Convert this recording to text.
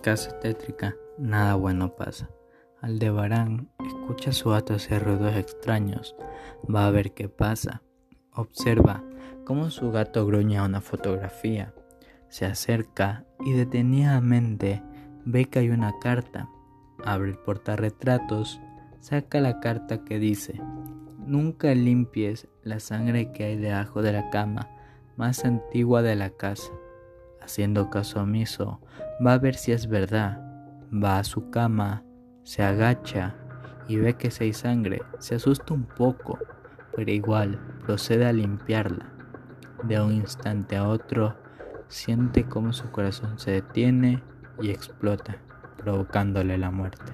casa tétrica, nada bueno pasa. Aldebarán escucha a su gato hacer ruidos extraños. Va a ver qué pasa. Observa cómo su gato gruña una fotografía. Se acerca y detenidamente ve que hay una carta. Abre el portarretratos, saca la carta que dice: Nunca limpies la sangre que hay debajo de la cama más antigua de la casa. Haciendo caso omiso, va a ver si es verdad. Va a su cama, se agacha y ve que si hay sangre. Se asusta un poco, pero igual procede a limpiarla. De un instante a otro, siente como su corazón se detiene y explota, provocándole la muerte.